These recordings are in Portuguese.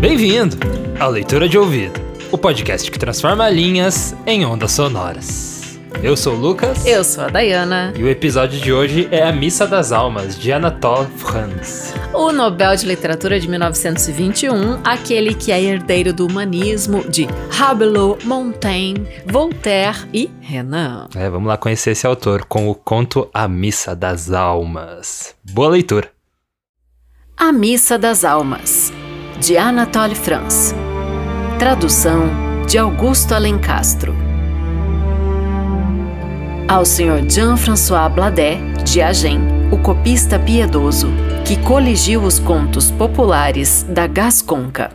Bem-vindo à Leitura de Ouvido, o podcast que transforma linhas em ondas sonoras. Eu sou o Lucas. Eu sou a Dayana. E o episódio de hoje é A Missa das Almas, de Anatole France. O Nobel de Literatura de 1921, aquele que é herdeiro do humanismo de Rabelais, Montaigne, Voltaire e Renan. É, vamos lá conhecer esse autor com o conto A Missa das Almas. Boa leitura. A Missa das Almas, de Anatole France. Tradução de Augusto Alencastro ao Sr. Jean-François Bladet, de Agen, o copista piedoso, que coligiu os contos populares da Gasconca.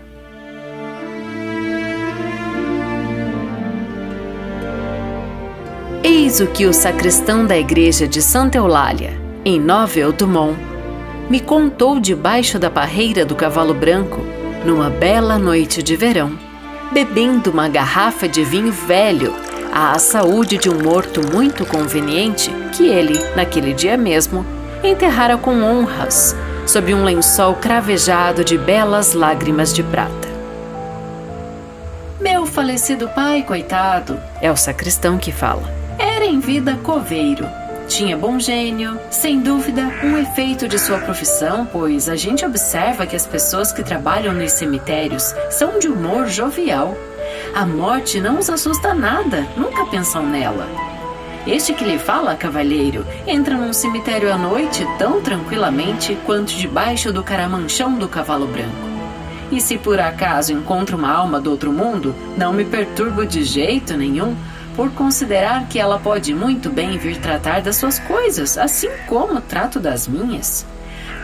Eis o que o sacristão da igreja de Santa Eulália, em Novel Dumont, me contou debaixo da parreira do cavalo branco, numa bela noite de verão, bebendo uma garrafa de vinho velho à saúde de um morto muito conveniente que ele, naquele dia mesmo, enterrara com honras, sob um lençol cravejado de belas lágrimas de prata. Meu falecido pai, coitado, é o sacristão que fala, era em vida coveiro. Tinha bom gênio, sem dúvida, um efeito de sua profissão, pois a gente observa que as pessoas que trabalham nos cemitérios são de humor jovial a morte não os assusta nada, nunca pensam nela. Este que lhe fala, cavalheiro, entra num cemitério à noite tão tranquilamente quanto debaixo do caramanchão do cavalo branco. E se por acaso encontro uma alma do outro mundo, não me perturbo de jeito nenhum, por considerar que ela pode muito bem vir tratar das suas coisas, assim como trato das minhas.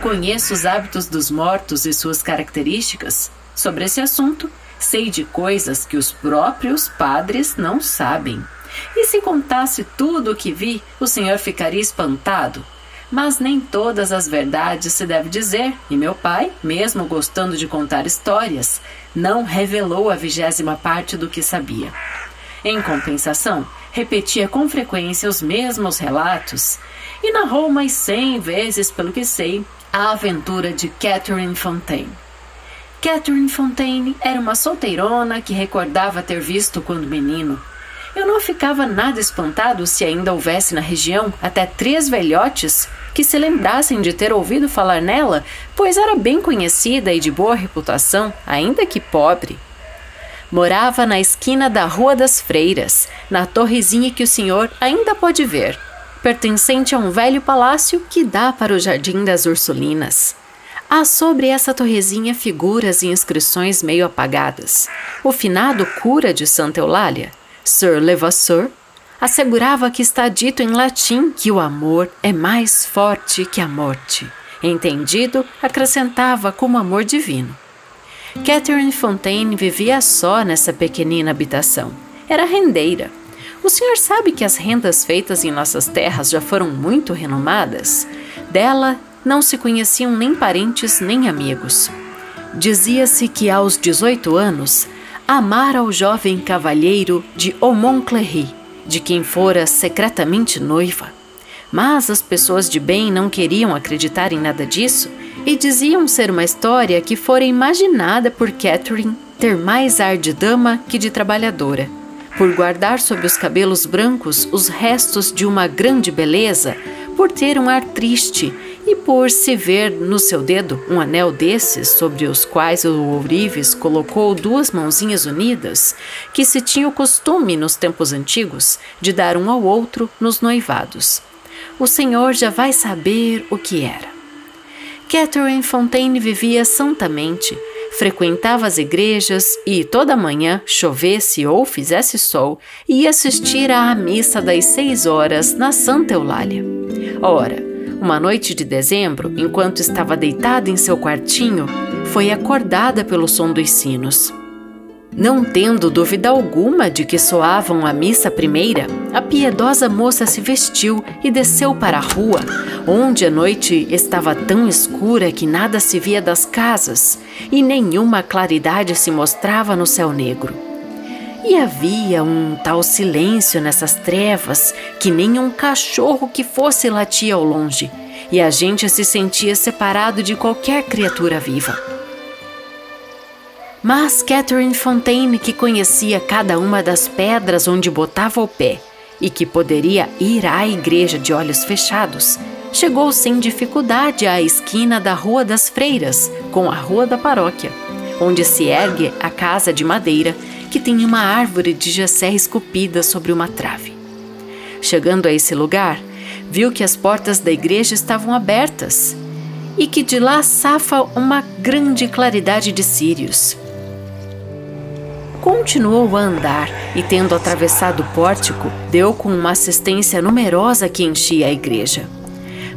Conheço os hábitos dos mortos e suas características. Sobre esse assunto, Sei de coisas que os próprios padres não sabem. E se contasse tudo o que vi, o senhor ficaria espantado. Mas nem todas as verdades se deve dizer, e meu pai, mesmo gostando de contar histórias, não revelou a vigésima parte do que sabia. Em compensação, repetia com frequência os mesmos relatos e narrou mais cem vezes, pelo que sei, a aventura de Catherine Fontaine. Catherine Fontaine era uma solteirona que recordava ter visto quando menino. Eu não ficava nada espantado se ainda houvesse na região até três velhotes que se lembrassem de ter ouvido falar nela, pois era bem conhecida e de boa reputação, ainda que pobre. Morava na esquina da Rua das Freiras, na torrezinha que o senhor ainda pode ver, pertencente a um velho palácio que dá para o Jardim das Ursulinas. Há sobre essa torrezinha figuras e inscrições meio apagadas. O finado cura de Santa Eulália, Sir Levasseur, assegurava que está dito em latim que o amor é mais forte que a morte. Entendido, acrescentava como amor divino. Catherine Fontaine vivia só nessa pequenina habitação. Era rendeira. O senhor sabe que as rendas feitas em nossas terras já foram muito renomadas? Dela não se conheciam nem parentes nem amigos. Dizia-se que aos 18 anos amara o jovem cavalheiro de Aumont-Cléry, de quem fora secretamente noiva. Mas as pessoas de bem não queriam acreditar em nada disso e diziam ser uma história que fora imaginada por Catherine ter mais ar de dama que de trabalhadora. Por guardar sob os cabelos brancos os restos de uma grande beleza, por ter um ar triste e por se ver no seu dedo um anel desses, sobre os quais o ourives colocou duas mãozinhas unidas, que se tinha o costume nos tempos antigos de dar um ao outro nos noivados. O Senhor já vai saber o que era. Catherine Fontaine vivia santamente, frequentava as igrejas e toda manhã, chovesse ou fizesse sol, ia assistir à missa das seis horas na Santa Eulália. Ora, uma noite de dezembro, enquanto estava deitada em seu quartinho, foi acordada pelo som dos sinos. Não tendo dúvida alguma de que soavam a missa primeira, a piedosa moça se vestiu e desceu para a rua, onde a noite estava tão escura que nada se via das casas e nenhuma claridade se mostrava no céu negro. E havia um tal silêncio nessas trevas que nem um cachorro que fosse latia ao longe, e a gente se sentia separado de qualquer criatura viva. Mas Catherine Fontaine, que conhecia cada uma das pedras onde botava o pé e que poderia ir à igreja de olhos fechados, chegou sem dificuldade à esquina da Rua das Freiras com a Rua da Paróquia, onde se ergue a casa de madeira que tem uma árvore de jessé esculpida sobre uma trave. Chegando a esse lugar, viu que as portas da igreja estavam abertas e que de lá safa uma grande claridade de círios. Continuou a andar e, tendo atravessado o pórtico, deu com uma assistência numerosa que enchia a igreja.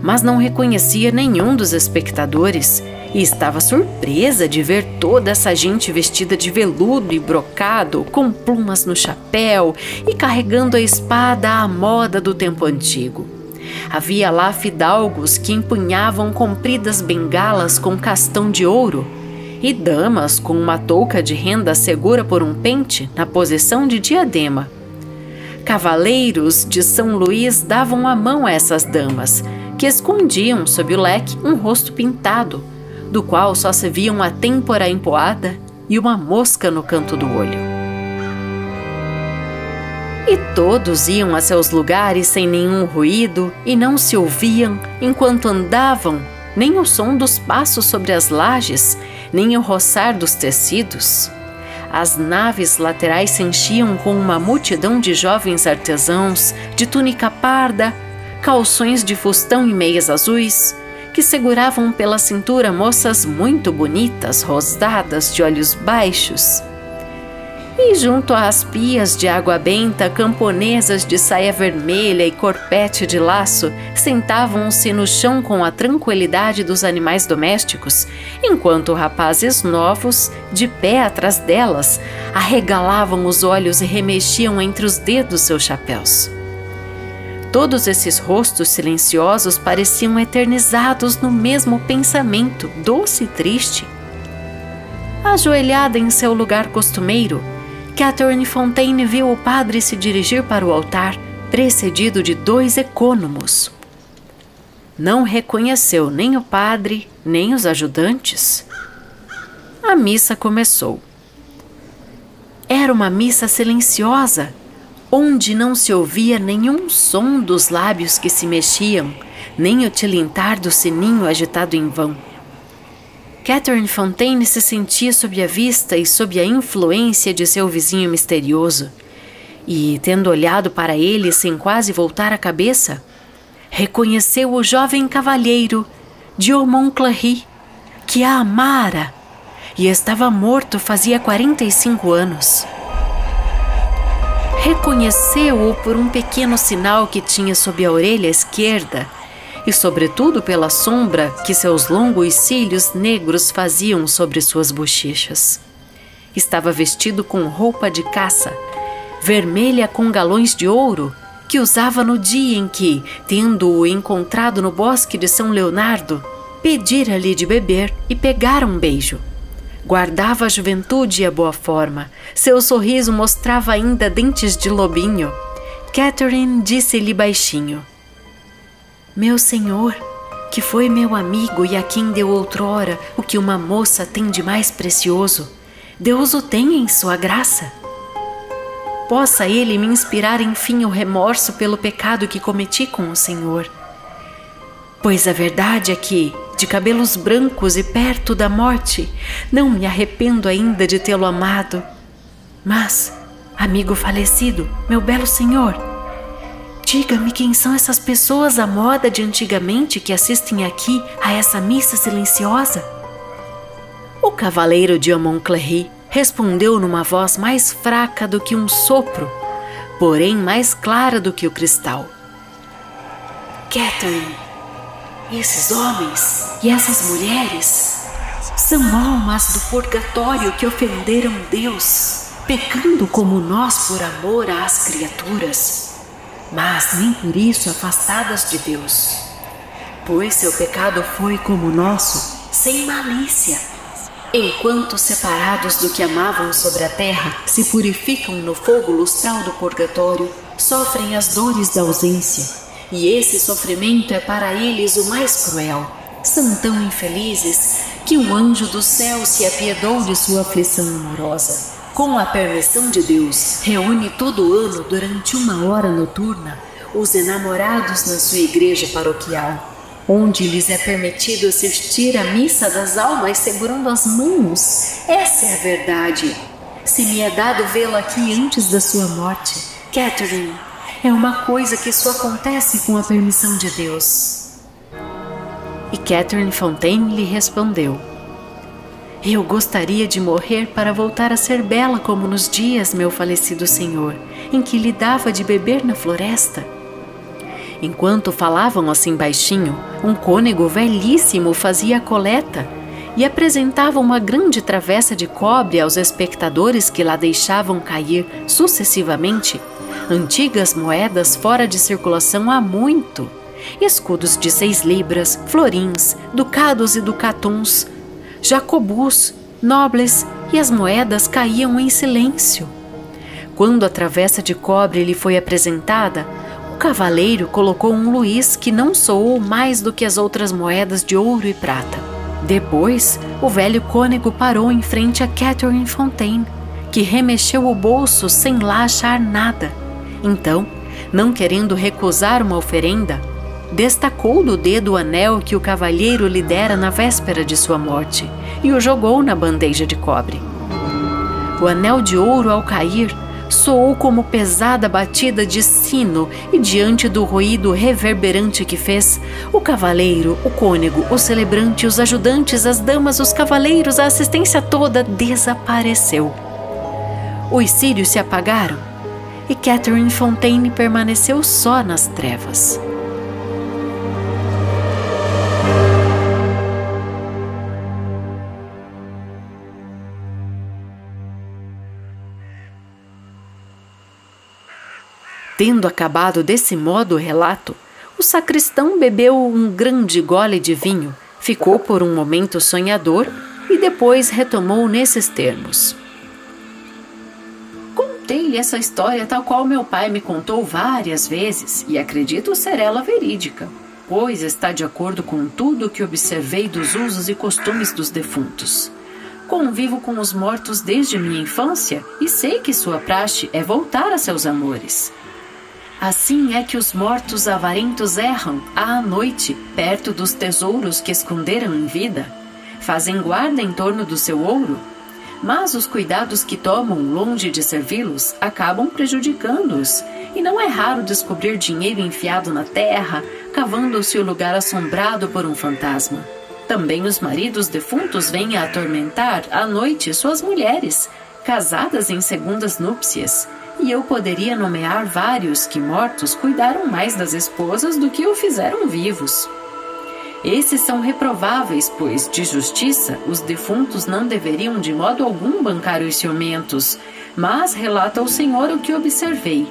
Mas não reconhecia nenhum dos espectadores e estava surpresa de ver toda essa gente vestida de veludo e brocado, com plumas no chapéu e carregando a espada à moda do tempo antigo. Havia lá fidalgos que empunhavam compridas bengalas com castão de ouro e damas com uma touca de renda segura por um pente na posição de diadema. Cavaleiros de São Luís davam a mão a essas damas, que escondiam sob o leque um rosto pintado, do qual só se via uma têmpora empoada e uma mosca no canto do olho. E todos iam a seus lugares sem nenhum ruído e não se ouviam enquanto andavam nem o som dos passos sobre as lajes, nem o roçar dos tecidos. As naves laterais se enchiam com uma multidão de jovens artesãos de túnica parda, calções de fustão e meias azuis, que seguravam pela cintura moças muito bonitas, rosadas, de olhos baixos. E junto às pias de água benta, camponesas de saia vermelha e corpete de laço sentavam-se no chão com a tranquilidade dos animais domésticos, enquanto rapazes novos, de pé atrás delas, arregalavam os olhos e remexiam entre os dedos seus chapéus. Todos esses rostos silenciosos pareciam eternizados no mesmo pensamento, doce e triste. Ajoelhada em seu lugar costumeiro, Catherine Fontaine viu o padre se dirigir para o altar, precedido de dois ecônomos. Não reconheceu nem o padre, nem os ajudantes. A missa começou. Era uma missa silenciosa onde não se ouvia nenhum som dos lábios que se mexiam, nem o tilintar do sininho agitado em vão. Catherine Fontaine se sentia sob a vista e sob a influência de seu vizinho misterioso, e, tendo olhado para ele sem quase voltar a cabeça, reconheceu o jovem cavalheiro de Montclair, que a amara e estava morto fazia 45 anos reconheceu-o por um pequeno sinal que tinha sob a orelha esquerda e, sobretudo, pela sombra que seus longos cílios negros faziam sobre suas bochechas. Estava vestido com roupa de caça, vermelha com galões de ouro, que usava no dia em que, tendo-o encontrado no bosque de São Leonardo, pedira-lhe de beber e pegar um beijo. Guardava a juventude e a boa forma. Seu sorriso mostrava ainda dentes de lobinho. Catherine disse-lhe baixinho: Meu senhor, que foi meu amigo e a quem deu outrora o que uma moça tem de mais precioso, Deus o tem em sua graça. Possa ele me inspirar enfim o remorso pelo pecado que cometi com o Senhor. Pois a verdade é que, de cabelos brancos e perto da morte, não me arrependo ainda de tê-lo amado. Mas, amigo falecido, meu belo senhor, diga-me quem são essas pessoas à moda de antigamente que assistem aqui a essa missa silenciosa? O cavaleiro de Montclair respondeu numa voz mais fraca do que um sopro, porém mais clara do que o cristal. Catherine, esses homens e essas mulheres são almas do purgatório que ofenderam Deus, pecando como nós por amor às criaturas, mas nem por isso afastadas de Deus. Pois seu pecado foi como o nosso, sem malícia. Enquanto separados do que amavam sobre a terra, se purificam no fogo lustral do purgatório, sofrem as dores da ausência E esse sofrimento é para eles o mais cruel. São tão infelizes que um anjo do céu se apiedou de sua aflição amorosa. Com a permissão de Deus, reúne todo ano durante uma hora noturna os enamorados na sua igreja paroquial, onde lhes é permitido assistir à missa das almas segurando as mãos. Essa é a verdade. Se me é dado vê-la aqui antes da sua morte, Catherine, é uma coisa que só acontece com a permissão de Deus. E Catherine Fontaine lhe respondeu: Eu gostaria de morrer para voltar a ser bela como nos dias, meu falecido senhor, em que lhe dava de beber na floresta. Enquanto falavam assim baixinho, um cônego velhíssimo fazia a coleta e apresentava uma grande travessa de cobre aos espectadores que lá deixavam cair sucessivamente antigas moedas fora de circulação há muito, escudos de seis libras, florins, ducados e ducatuns, jacobus, nobles e as moedas caíam em silêncio. Quando a travessa de cobre lhe foi apresentada, o cavaleiro colocou um luís que não soou mais do que as outras moedas de ouro e prata. Depois, o velho cônego parou em frente a Catherine Fontaine, que remexeu o bolso sem lá achar nada. Então, não querendo recusar uma oferenda, destacou do dedo o anel que o cavalheiro lhe dera na véspera de sua morte e o jogou na bandeja de cobre. O anel de ouro, ao cair, soou como pesada batida de sino, e diante do ruído reverberante que fez, o cavaleiro, o cônego, o celebrante, os ajudantes, as damas, os cavaleiros, a assistência toda desapareceu. Os círios se apagaram e Catherine Fontaine permaneceu só nas trevas. Tendo acabado desse modo o relato, o sacristão bebeu um grande gole de vinho, ficou por um momento sonhador e depois retomou nesses termos contei-lhe essa história tal qual meu pai me contou várias vezes e acredito ser ela verídica, pois está de acordo com tudo o que observei dos usos e costumes dos defuntos. Convivo com os mortos desde minha infância e sei que sua praxe é voltar a seus amores. Assim é que os mortos avarentos erram à noite perto dos tesouros que esconderam em vida, fazem guarda em torno do seu ouro mas os cuidados que tomam longe de servi-los acabam prejudicando-os, e não é raro descobrir dinheiro enfiado na terra, cavando-se o lugar assombrado por um fantasma. Também os maridos defuntos vêm a atormentar à noite suas mulheres, casadas em segundas núpcias, e eu poderia nomear vários que mortos cuidaram mais das esposas do que o fizeram vivos. Esses são reprováveis, pois, de justiça, os defuntos não deveriam de modo algum bancar os ciumentos, mas relata o Senhor o que observei.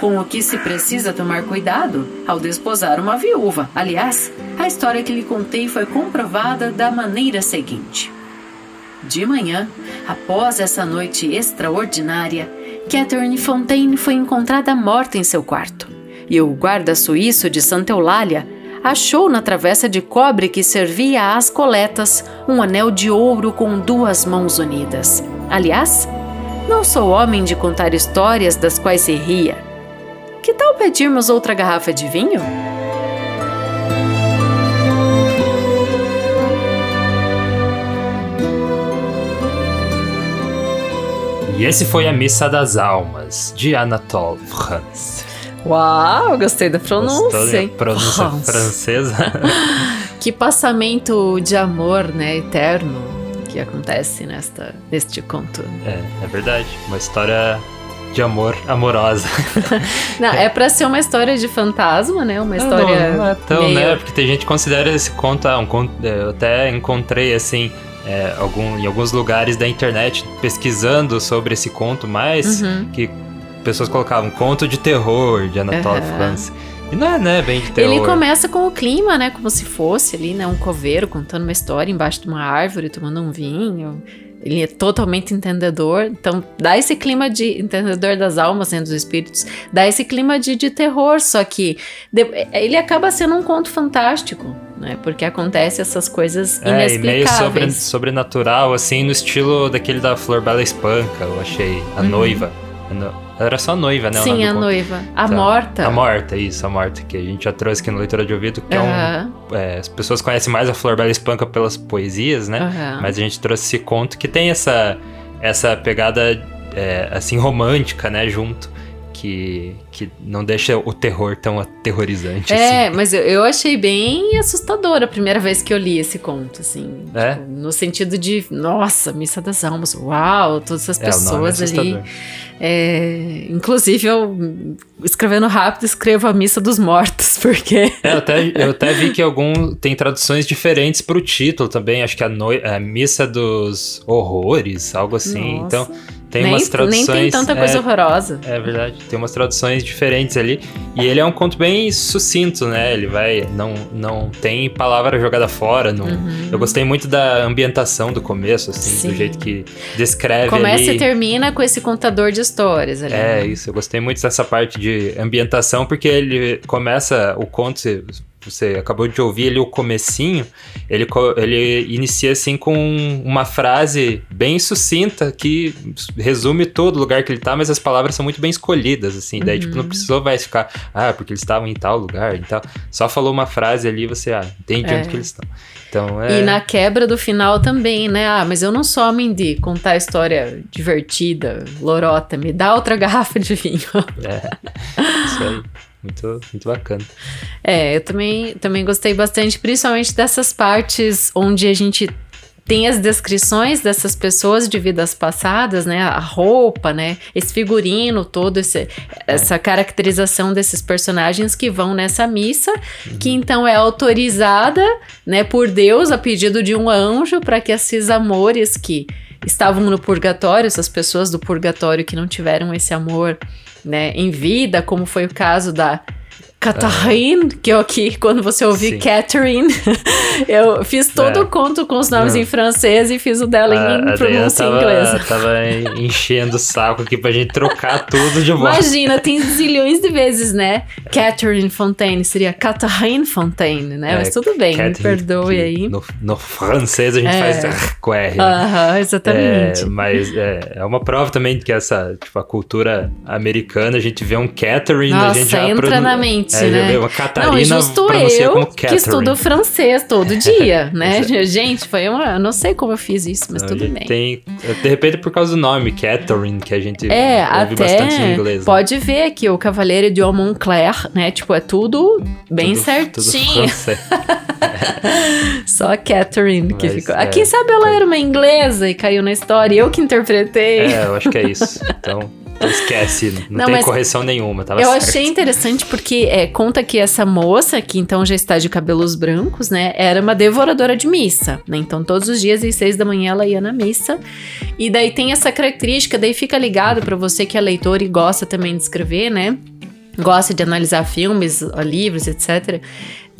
Com o que se precisa tomar cuidado ao desposar uma viúva. Aliás, a história que lhe contei foi comprovada da maneira seguinte. De manhã, após essa noite extraordinária, Catherine Fontaine foi encontrada morta em seu quarto. E o guarda suíço de Santa Eulália achou na travessa de cobre que servia às coletas um anel de ouro com duas mãos unidas. Aliás, não sou homem de contar histórias das quais se ria. Que tal pedirmos outra garrafa de vinho? E esse foi a Missa das Almas, de Anatole France. Uau, gostei da pronúncia. hein? pronúncia Nossa. francesa. que passamento de amor, né, eterno que acontece nesta neste conto. É, é verdade. Uma história de amor amorosa. não, é para ser uma história de fantasma, né? Uma história. Não, não é tão, meio... né? Porque tem gente que considera esse conto, ah, um conto. Eu até encontrei assim. É, algum, em alguns lugares da internet pesquisando sobre esse conto, mas uhum. que pessoas colocavam conto de terror de Anatole uhum. France. E não é, né, bem de terror. Ele começa com o clima, né, como se fosse ali, né, um coveiro contando uma história embaixo de uma árvore, tomando um vinho. ele é totalmente entendedor, então dá esse clima de entendedor das almas, né, dos espíritos, dá esse clima de, de terror, só que de, ele acaba sendo um conto fantástico, né, porque acontece essas coisas é, inexplicáveis. E meio sobre, sobrenatural, assim, no estilo daquele da Flor Bela Espanca, eu achei, a uhum. noiva. Era só a noiva, né? Sim, a noiva. A tá. morta. A morta, isso, a morta, que a gente já trouxe aqui no Leitura de Ouvido, que uhum. é um. É, as pessoas conhecem mais a Flor Bela Espanca pelas poesias, né? Uhum. Mas a gente trouxe esse conto que tem essa, essa pegada, é, assim, romântica, né? Junto que, que não deixa o terror tão aterrorizante. É, assim. mas eu, eu, achei bem assustador a primeira vez que eu li esse conto, assim. É? Tipo, no sentido de, nossa, Missa das Almas, uau, todas essas é, pessoas é, ali. É, inclusive, eu, escrevendo rápido, escrevo a Missa dos Mortos, porque. É, eu, até, eu até vi que algum tem traduções diferentes para o título também. Acho que a, no, a Missa dos Horrores, algo assim. Nossa. Então tem nem, umas traduções. Nem tem tanta coisa é, horrorosa. É verdade. Tem umas traduções diferentes ali. E ele é um conto bem sucinto, né? Ele vai. Não, não tem palavra jogada fora. Não, uhum. Eu gostei muito da ambientação do começo, assim, Sim. do jeito que descreve. Começa ali. e termina com esse contador de histórias ali. É, né? isso. Eu gostei muito dessa parte de ambientação, porque ele começa o conto você acabou de ouvir ali o comecinho, ele, ele inicia assim com uma frase bem sucinta que resume todo o lugar que ele tá, mas as palavras são muito bem escolhidas, assim. Daí, tipo, não uhum. precisou mais ficar, ah, porque eles estavam em tal lugar e tal. Só falou uma frase ali, você, ah, entende é. onde que eles estão. Então, é... E na quebra do final também, né? Ah, mas eu não sou homem de contar história divertida, lorota, me dá outra garrafa de vinho. É, isso aí. Muito, muito bacana. É, eu também, também gostei bastante, principalmente dessas partes onde a gente tem as descrições dessas pessoas de vidas passadas, né? A roupa, né? Esse figurino todo, esse, é. essa caracterização desses personagens que vão nessa missa, uhum. que então é autorizada, né, por Deus a pedido de um anjo para que esses amores que estavam no purgatório, essas pessoas do purgatório que não tiveram esse amor né, em vida, como foi o caso da Catherine, que eu aqui, quando você ouvir Sim. Catherine, eu fiz todo é. o conto com os nomes Não. em francês e fiz o dela a, em pronúncia tava, inglesa. tava enchendo o saco aqui pra gente trocar tudo de volta. Imagina, tem zilhões de vezes, né? Catherine Fontaine seria Catherine Fontaine, né? É, Mas tudo bem, Catherine, me perdoe aí. No, no, francês a gente é. faz com R. Aham, exatamente. É, mas é, é, uma prova também que essa, tipo, a cultura americana, a gente vê um Catherine, Nossa, a gente já entra na mente é, né? Uma Catarina não, justo eu que estudo francês todo dia, né? Gente, foi uma... não sei como eu fiz isso, mas não, tudo bem. Tem, de repente por causa do nome, Catherine, que a gente é, ouve até bastante em inglês. Né? Pode ver que o Cavaleiro de Montclair, né? Tipo, é tudo bem tudo, certinho. Tudo Só a Catherine que mas, ficou. É, Quem sabe ela era uma inglesa e caiu na história, eu que interpretei. É, eu acho que é isso. Então... Esquece, não, não tem correção nenhuma, tava Eu certo. achei interessante porque é, conta que essa moça, que então já está de cabelos brancos, né, era uma devoradora de missa, né? Então todos os dias às seis da manhã ela ia na missa. E daí tem essa característica, daí fica ligado para você que é leitor e gosta também de escrever, né? Gosta de analisar filmes, livros, etc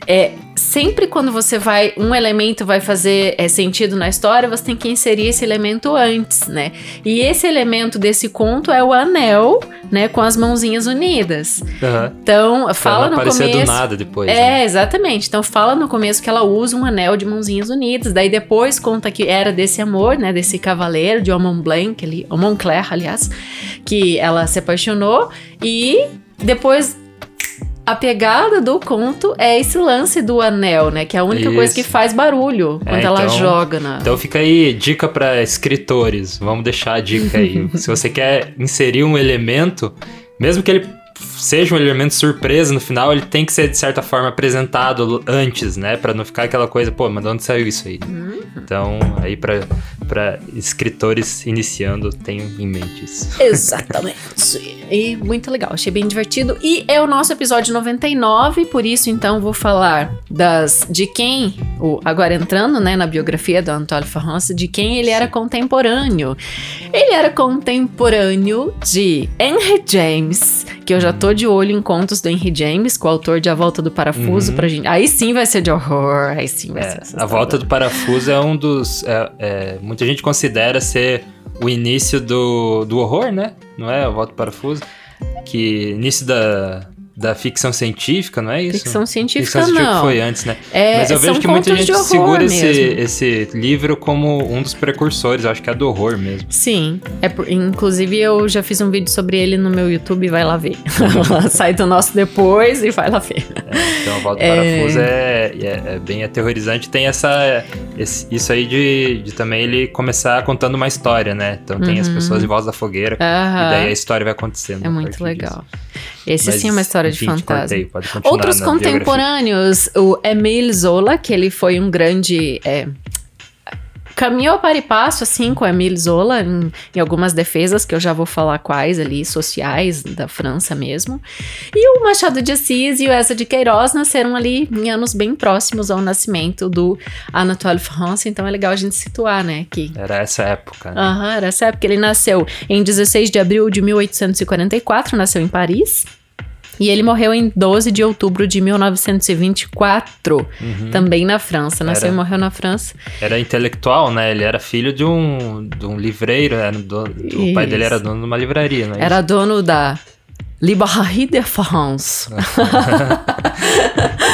é, sempre quando você vai, um elemento vai fazer é, sentido na história, você tem que inserir esse elemento antes, né? E esse elemento desse conto é o anel, né, com as mãozinhas unidas. Uhum. Então, fala no começo. do nada depois. É, né? exatamente. Então, fala no começo que ela usa um anel de mãozinhas unidas. Daí depois conta que era desse amor, né, desse cavaleiro de Homon Blanc, ali, Montclair, aliás, que ela se apaixonou e depois a pegada do conto é esse lance do anel, né? Que é a única Isso. coisa que faz barulho quando é, ela então, joga na. Então fica aí dica para escritores. Vamos deixar a dica aí. Se você quer inserir um elemento, mesmo que ele seja um elemento surpresa no final, ele tem que ser de certa forma apresentado antes, né? Para não ficar aquela coisa, pô, mas de onde saiu isso aí? Uhum. Então, aí para escritores iniciando, tenho em mente isso. Exatamente. e muito legal, achei bem divertido. E é o nosso episódio 99, por isso então vou falar das de quem, o, agora entrando né, na biografia do Antoine France, de quem ele era contemporâneo. Ele era contemporâneo de Henry James, que eu já tô de olho em contos do Henry James, com o autor de A Volta do Parafuso, uhum. pra gente. Aí sim vai ser de horror, aí sim vai é, ser. A Volta do Parafuso é um dos. É, é, muita gente considera ser o início do, do horror, né? Não é? A Volta do Parafuso. Que início da, da ficção científica, não é isso? Ficção científica ficção científica não. foi antes, né? É, Mas eu vejo que muita gente segura esse, esse livro como um dos precursores, eu acho que é do horror mesmo. Sim, é, inclusive eu já fiz um vídeo sobre ele no meu YouTube, vai lá ver. Sai do nosso depois e vai lá ver. É, então, a Volta é... Parafuso é, é, é, bem aterrorizante, tem essa, esse, isso aí de, de, também ele começar contando uma história, né? Então tem uhum. as pessoas em voz da fogueira, uhum. e daí a história vai acontecendo. É muito legal. Disso. Esse Mas, sim é uma história enfim, de fantasma. Outros contemporâneos, o Emile Zola, que ele foi um grande é, caminhou para e passo, assim, com Emile Zola em, em, algumas defesas, que eu já vou falar quais ali, sociais, da França mesmo. E o Machado de Assis e o Essa de Queiroz nasceram ali em anos bem próximos ao nascimento do Anatole France, então é legal a gente situar, né? Que... Era essa época, né? Aham, uhum, era essa época. Ele nasceu em 16 de abril de 1844, nasceu em Paris. E ele morreu em 12 de outubro de 1924, uhum. também na França. Nasceu era, e morreu na França. Era intelectual, né? Ele era filho de um, de um livreiro, o pai dele era dono de uma livraria, né? Era dono da Librairie de France.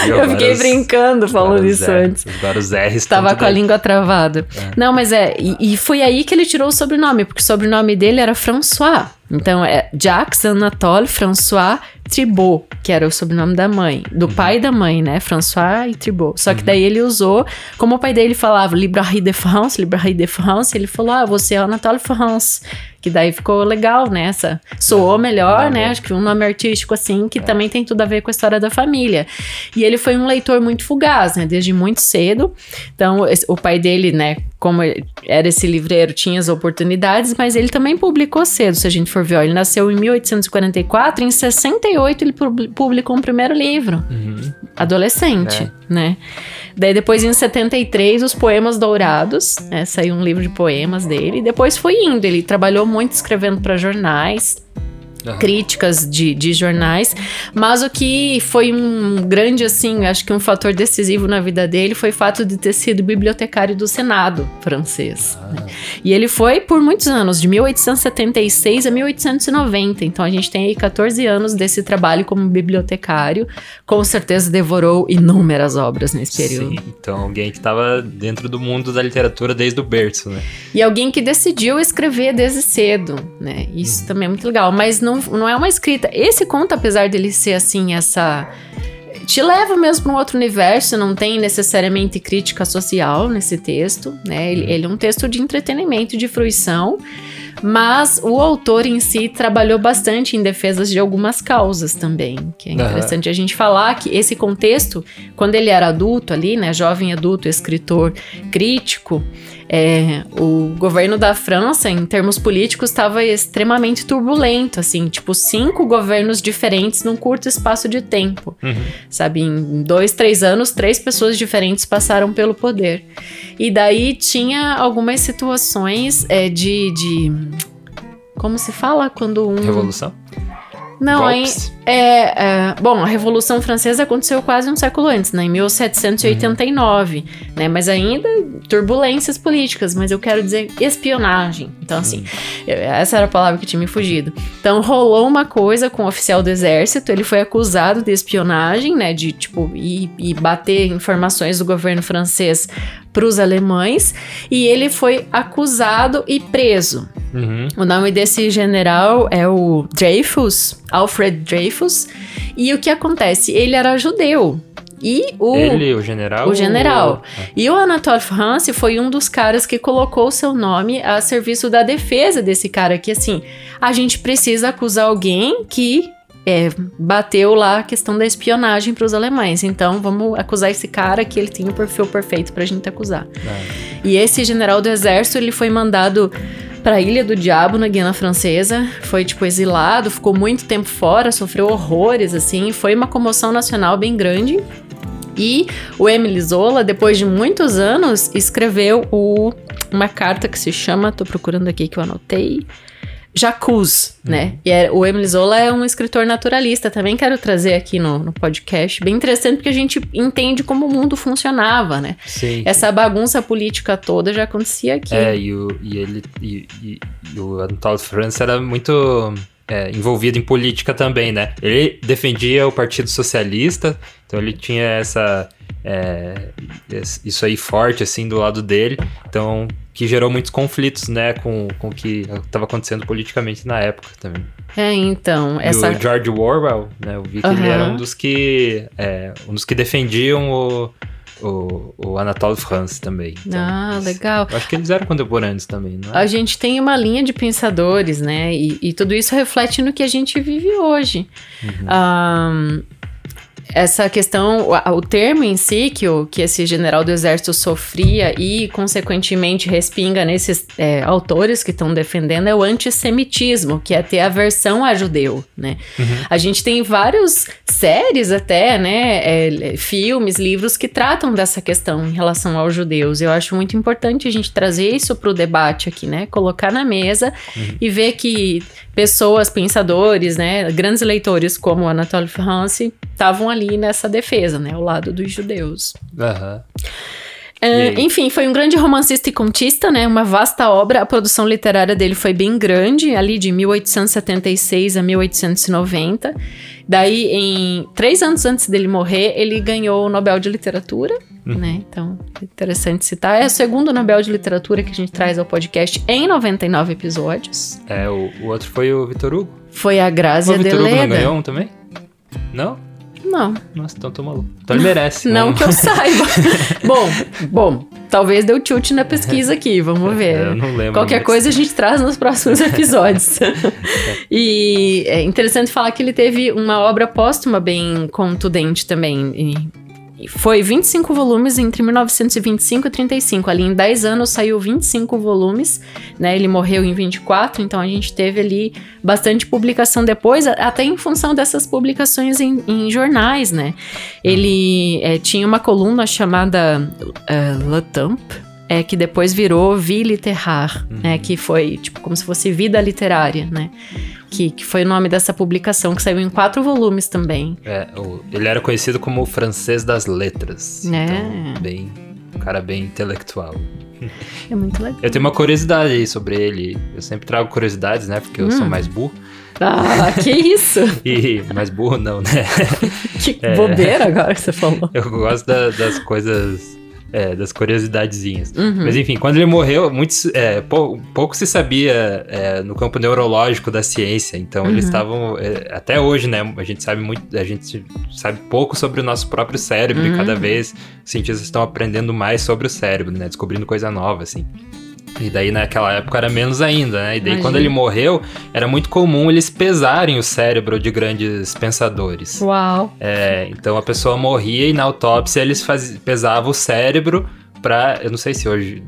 eu fiquei brincando falando isso antes. Vários R's. Estava com a língua travada. É. Não, mas é. E, e, foi aí que ele tirou o sobrenome, porque o sobrenome dele era François. Então é Jacques Anatole François Tribot, que era o sobrenome da mãe, do uhum. pai e da mãe, né? François e Tribot. Só que uhum. daí ele usou, como o pai dele falava Librairie de France, Librairie de France, ele falou: ah, você é Anatole France. Que daí ficou legal, né? Essa, soou melhor, né? Acho que um nome artístico assim, que é. também tem tudo a ver com a história da família. E ele foi um leitor muito fugaz, né? Desde muito cedo. Então, o pai dele, né? Como era esse livreiro, tinha as oportunidades, mas ele também publicou cedo, se a gente for ver. Ó, ele nasceu em 1844, em 68 ele publicou um primeiro livro. Uhum. Adolescente, é. né? Daí depois em 73 os Poemas Dourados, né, saiu um livro de poemas dele. E depois foi indo, ele trabalhou muito escrevendo para jornais uhum. críticas de, de jornais, mas o que foi um grande, assim, acho que um fator decisivo na vida dele foi o fato de ter sido bibliotecário do Senado francês. Ah. Né? E ele foi por muitos anos, de 1876 a 1890, então a gente tem aí 14 anos desse trabalho como bibliotecário, com certeza devorou inúmeras obras nesse período. Sim, então alguém que estava dentro do mundo da literatura desde o berço, né? E alguém que decidiu escrever desde cedo, né? Isso uhum. também é muito legal, mas não não, não é uma escrita. Esse conto, apesar dele ser assim, essa. Te leva mesmo para um outro universo, não tem necessariamente crítica social nesse texto, né? Ele, ele é um texto de entretenimento, de fruição, mas o autor em si trabalhou bastante em defesas de algumas causas também, que é interessante uhum. a gente falar que esse contexto, quando ele era adulto ali, né, jovem adulto, escritor crítico, é, o governo da França, em termos políticos, estava extremamente turbulento, assim, tipo, cinco governos diferentes num curto espaço de tempo. Uhum. Sabe, em dois, três anos, três pessoas diferentes passaram pelo poder. E daí tinha algumas situações é, de, de. Como se fala quando um. Revolução? Não, aí, é, é, Bom, a Revolução Francesa aconteceu quase um século antes, né? Em 1789, uhum. né? Mas ainda turbulências políticas, mas eu quero dizer espionagem. Então, assim, uhum. essa era a palavra que tinha me fugido. Então, rolou uma coisa com o oficial do exército, ele foi acusado de espionagem, né? De, tipo, ir bater informações do governo francês para os alemães, e ele foi acusado e preso. Uhum. O nome desse general é o Dreyfus, Alfred Dreyfus. E o que acontece? Ele era judeu. E o. Ele, o general? O general. Ou... E o Anatole France foi um dos caras que colocou seu nome a serviço da defesa desse cara. Que assim, a gente precisa acusar alguém que é, bateu lá a questão da espionagem para os alemães. Então vamos acusar esse cara que ele tem o perfil perfeito para a gente acusar. É. E esse general do exército ele foi mandado para a Ilha do Diabo na Guiana Francesa, foi tipo exilado, ficou muito tempo fora, sofreu horrores assim, foi uma comoção nacional bem grande. E o Emile Zola, depois de muitos anos, escreveu o, uma carta que se chama, tô procurando aqui que eu anotei, Jacques, uhum. né? E é, o Emile Zola é um escritor naturalista, também quero trazer aqui no, no podcast. Bem interessante porque a gente entende como o mundo funcionava, né? Sim. Essa bagunça política toda já acontecia aqui. É, e, o, e ele e, e, e o Anatole France era muito é, envolvido em política também, né? Ele defendia o Partido Socialista, então ele tinha essa é, isso aí forte assim do lado dele, então que gerou muitos conflitos, né, com, com o que estava acontecendo politicamente na época também. É, então e essa o George Orwell, né, eu vi que uhum. ele era um dos que é, um dos que defendiam o o, o Anatole France também. Então, ah, legal. Acho que eles eram contemporâneos também, não é? A gente tem uma linha de pensadores, né? E, e tudo isso reflete no que a gente vive hoje. Uhum. Um, essa questão, o, termo em si que, o, que esse general do exército sofria e, consequentemente, respinga nesses é, autores que estão defendendo é o antissemitismo, que é ter aversão a judeu, né? Uhum. A gente tem vários séries até, né, é, filmes, livros que tratam dessa questão em relação aos judeus. Eu acho muito importante a gente trazer isso para o debate aqui, né? Colocar na mesa uhum. e ver que pessoas, pensadores, né, grandes leitores como Anatole France estavam ali nessa defesa, né, ao lado dos judeus. Uhum. Uh, enfim, foi um grande romancista e contista, né? Uma vasta obra. A produção literária dele foi bem grande, ali de 1876 a 1890. Daí, em três anos antes dele morrer, ele ganhou o Nobel de Literatura, uhum. né? Então, interessante citar. É o segundo Nobel de Literatura que a gente traz ao podcast em 99 episódios. É, o, o outro foi o Vitor Hugo. Foi a Grazia de Leda. O Vitor Hugo não ganhou um também? Não? Não. Nossa, então tô maluco. Então ele merece. Não, não. que eu saiba. bom, bom, talvez deu tilt na pesquisa aqui, vamos ver. Eu não lembro. Qualquer coisa a gente traz nos próximos episódios. e é interessante falar que ele teve uma obra póstuma bem contundente também. E foi 25 volumes entre 1925 e 35. Ali em 10 anos saiu 25 volumes, né? Ele morreu em 24, então a gente teve ali bastante publicação depois, até em função dessas publicações em, em jornais, né? Ele é, tinha uma coluna chamada uh, Temps, é, que depois virou Vie Littéraire, uhum. né? Que foi tipo como se fosse Vida Literária, né? Que, que foi o nome dessa publicação, que saiu em quatro volumes também. É, o, ele era conhecido como o francês das letras. É. Então, bem, um cara bem intelectual. É muito legal. Eu tenho uma curiosidade aí sobre ele. Eu sempre trago curiosidades, né? Porque eu hum. sou mais burro. Ah, que isso! e mais burro não, né? que é, bobeira agora que você falou. Eu gosto da, das coisas é, das curiosidadezinhas. Uhum. Mas enfim, quando ele morreu, muitos, é, pou, pouco se sabia é, no campo neurológico da ciência. Então uhum. eles estavam. É, até hoje, né? A gente sabe muito. A gente sabe pouco sobre o nosso próprio cérebro uhum. e cada vez os cientistas estão aprendendo mais sobre o cérebro, né? Descobrindo coisa nova, assim. E daí naquela época era menos ainda, né? E daí Imagina. quando ele morreu, era muito comum eles pesarem o cérebro de grandes pensadores. Uau! É, então a pessoa morria e na autópsia eles faz... pesavam o cérebro pra. Eu não sei se hoje.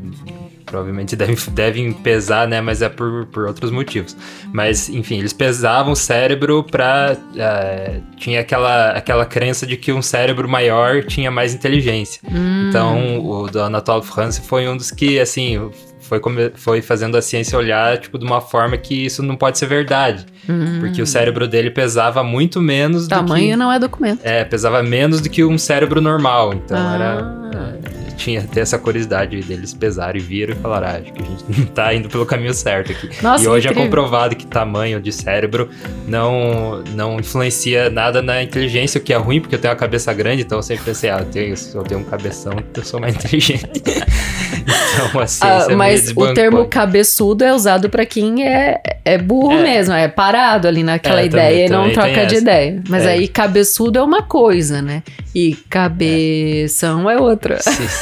Provavelmente devem, devem pesar, né? Mas é por, por outros motivos. Mas, enfim, eles pesavam o cérebro pra. É, tinha aquela, aquela crença de que um cérebro maior tinha mais inteligência. Hum. Então, o do Anatole France foi um dos que, assim, foi, foi fazendo a ciência olhar, tipo, de uma forma que isso não pode ser verdade. Uhum. Porque o cérebro dele pesava muito menos Tamanho do que... Tamanho não é documento. É, pesava menos do que um cérebro normal. Então ah. era... É, tinha até essa curiosidade deles pesarem e viram e falaram, ah, acho que a gente não tá indo pelo caminho certo aqui. Nossa, e hoje é comprovado que tamanho de cérebro não, não influencia nada na inteligência, o que é ruim, porque eu tenho uma cabeça grande, então eu sempre pensei, ah, eu tenho, eu tenho um cabeção, eu sou mais inteligente. então, assim, ah, Mas o termo cabeçudo é usado para quem é, é burro é. mesmo, é parado ali naquela é, ideia também, e não troca de ideia. Mas é. aí cabeçudo é uma coisa, né? E cabeção é, é outra. Sim.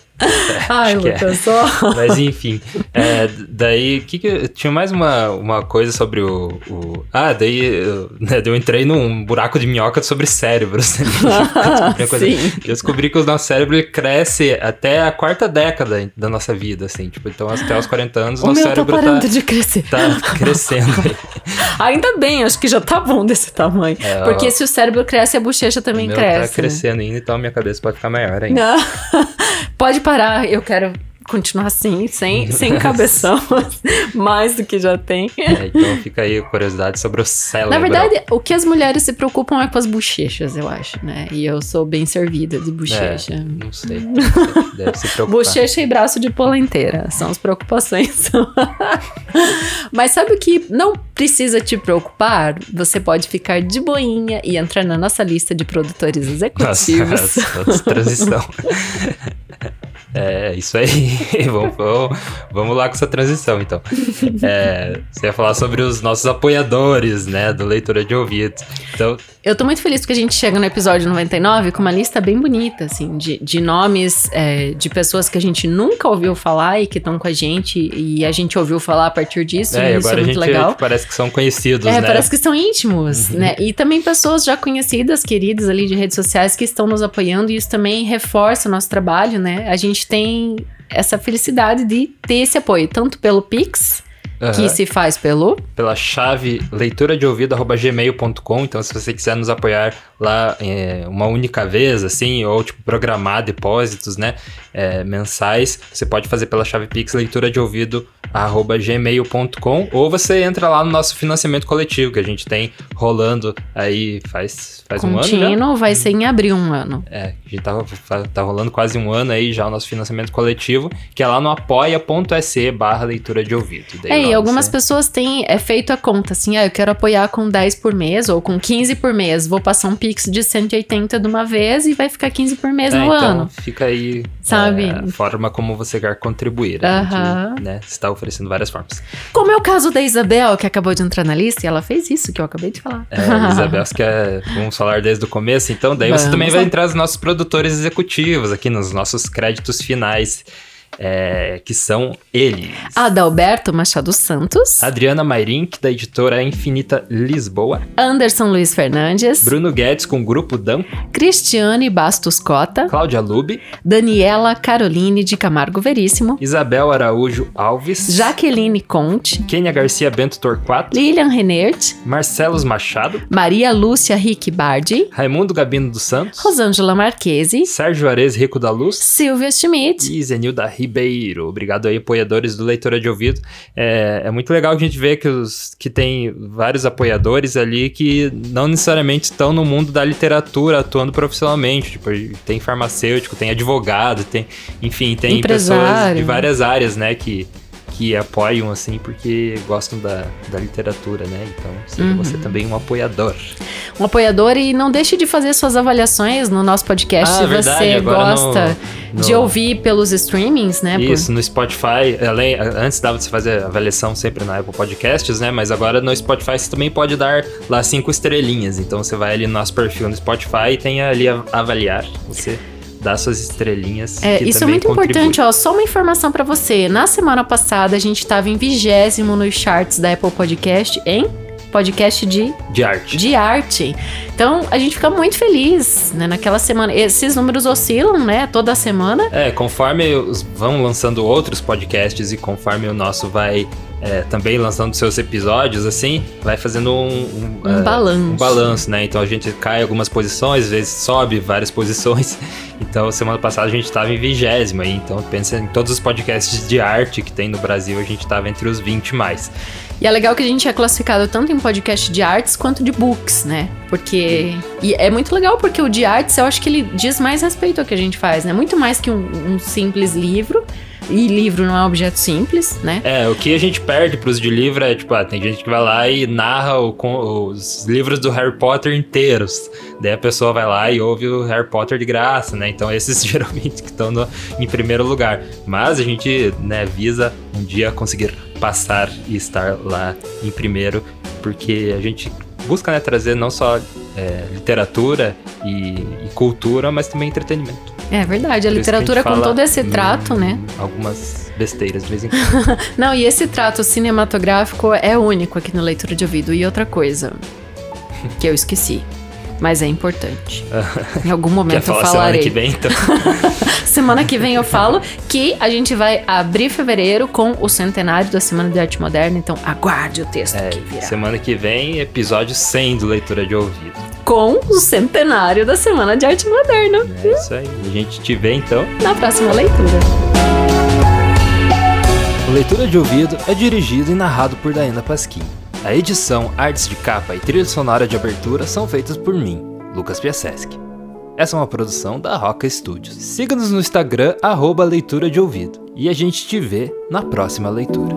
Ai, Lucas, é. só. Mas enfim. É, daí, que, que tinha mais uma, uma coisa sobre o. o... Ah, daí eu, né, eu entrei num buraco de minhoca sobre cérebros. Ah, eu, descobri eu descobri que o nosso cérebro cresce até a quarta década da nossa vida, assim. Tipo, então até os 40 anos o nosso meu cérebro tá parando tá, de crescer. tá crescendo. ainda bem, acho que já tá bom desse tamanho. É, Porque ó, se o cérebro cresce, a bochecha também meu cresce. Tá crescendo ainda, então a minha cabeça pode ficar maior ainda. Pode parar, eu quero continuar assim, sem, sem cabeção, mais do que já tem. É, então fica aí a curiosidade sobre o cérebro. Na verdade, o que as mulheres se preocupam é com as bochechas, eu acho, né? E eu sou bem servida de bochecha. É, não sei. Deve se preocupar. Bochecha e braço de polenteira são as preocupações. Mas sabe o que não precisa te preocupar? Você pode ficar de boinha e entrar na nossa lista de produtores executivos. Nossa, nossa transição. É, isso aí. vamos, vamos, vamos, lá com essa transição, então. É, você ia falar sobre os nossos apoiadores, né, do Leitura de Ouvido. Então... Eu tô muito feliz que a gente chega no episódio 99 com uma lista bem bonita, assim, de, de nomes é, de pessoas que a gente nunca ouviu falar e que estão com a gente e a gente ouviu falar a partir disso. É, isso é muito legal. parece que são conhecidos, é, né? parece que são íntimos, uhum. né? E também pessoas já conhecidas, queridas ali de redes sociais que estão nos apoiando e isso também reforça o nosso trabalho, né? A gente tem essa felicidade de ter esse apoio, tanto pelo Pix, Uhum. que se faz pelo? Pela chave leitura de ouvido@gmail.com. Então, se você quiser nos apoiar lá é, uma única vez, assim, ou tipo programar depósitos, né, é, mensais, você pode fazer pela chave Pix leitura de ouvido gmail.com ou você entra lá no nosso financiamento coletivo que a gente tem rolando aí faz, faz um ano Contínuo, vai ser em abril um ano. É, a gente tá, tá rolando quase um ano aí já o nosso financiamento coletivo, que é lá no apoia.se barra leitura de ouvido. Daí é, e algumas você... pessoas têm é, feito a conta, assim, ah, eu quero apoiar com 10 por mês ou com 15 por mês, vou passar um Pix de 180 de uma vez e vai ficar 15 por mês é, no então ano. fica aí Sabe? É, a forma como você quer contribuir. Gente, né, está oferecendo várias formas. Como é o caso da Isabel, que acabou de entrar na lista, e ela fez isso que eu acabei de falar. É, Isabel, você quer vamos falar desde o começo, então daí Vamos você também vai entrar nos nossos produtores executivos aqui, nos nossos créditos finais é, que são eles. Adalberto Machado Santos. Adriana Mairink, da editora Infinita Lisboa. Anderson Luiz Fernandes. Bruno Guedes, com o Grupo Dan. Cristiane Bastos Cota. Cláudia Lube. Daniela Caroline de Camargo Veríssimo. Isabel Araújo Alves. Jaqueline Conte. Kênia Garcia Bento Torquato. Lilian Renert. Marcelos Machado. Maria Lúcia Rick Bardi. Raimundo Gabino dos Santos. Rosângela Marquese. Sérgio Ares Rico da Luz. Silvia Schmidt. E Zenilda Ribeiro. Obrigado aí, apoiadores do Leitora de Ouvido. É, é muito legal a gente ver que, os, que tem vários apoiadores ali que não necessariamente estão no mundo da literatura atuando profissionalmente. Tipo, tem farmacêutico, tem advogado, tem, enfim, tem Empresário. pessoas de várias áreas, né, que que apoiam, assim, porque gostam da, da literatura, né? Então, seja uhum. você também um apoiador. Um apoiador e não deixe de fazer suas avaliações no nosso podcast ah, se verdade, você gosta no, no... de ouvir pelos streamings, né? Isso, Por... no Spotify. Além, antes dava de você fazer avaliação sempre na Apple Podcasts, né? Mas agora no Spotify você também pode dar lá cinco estrelinhas. Então você vai ali no nosso perfil no Spotify e tem ali a avaliar. Você dar suas estrelinhas. É, isso é muito contribui. importante, ó. Só uma informação para você. Na semana passada a gente tava em vigésimo nos charts da Apple Podcast em podcast de de arte. De arte. Então a gente fica muito feliz, né? Naquela semana, esses números oscilam, né? Toda semana. É, conforme vão lançando outros podcasts e conforme o nosso vai é, também lançando seus episódios, assim, vai fazendo um, um, um é, balanço. Um balanço, né? Então a gente cai algumas posições, às vezes sobe várias posições. Então, semana passada a gente estava em vigésima, então pensa em todos os podcasts de arte que tem no Brasil, a gente estava entre os 20 mais. E é legal que a gente é classificado tanto em podcast de artes quanto de books, né? Porque. E é muito legal porque o de artes eu acho que ele diz mais respeito ao que a gente faz, né? Muito mais que um, um simples livro. E livro não é um objeto simples, né? É, o que a gente perde pros de livro é, tipo, ah, tem gente que vai lá e narra o, os livros do Harry Potter inteiros. Daí a pessoa vai lá e ouve o Harry Potter de graça, né? Então esses geralmente que estão em primeiro lugar. Mas a gente, né, visa um dia conseguir passar e estar lá em primeiro, porque a gente busca né, trazer não só é, literatura e, e, cultura, mas também entretenimento. É verdade, a Por literatura a com todo esse trato, né? Algumas besteiras de vez em quando. não, e esse trato cinematográfico é único aqui no Leitura de Ouvido. E outra coisa que eu esqueci mas é importante. em algum momento eu falarei. Semana que vem, então. semana que vem eu falo que a gente vai abrir fevereiro com o centenário da Semana de Arte Moderna, então aguarde o texto é, que virá. Semana que vem, episódio 100 do Leitura de Ouvido. Com o centenário da Semana de Arte Moderna. É isso aí. A gente te vê então na próxima leitura. O Leitura de Ouvido é dirigido e narrado por Daina Pasquim. A edição, artes de capa e trilha sonora de abertura são feitas por mim, Lucas Piaseschi. Essa é uma produção da Roca Studios. Siga-nos no Instagram, arroba leitura de ouvido. E a gente te vê na próxima leitura.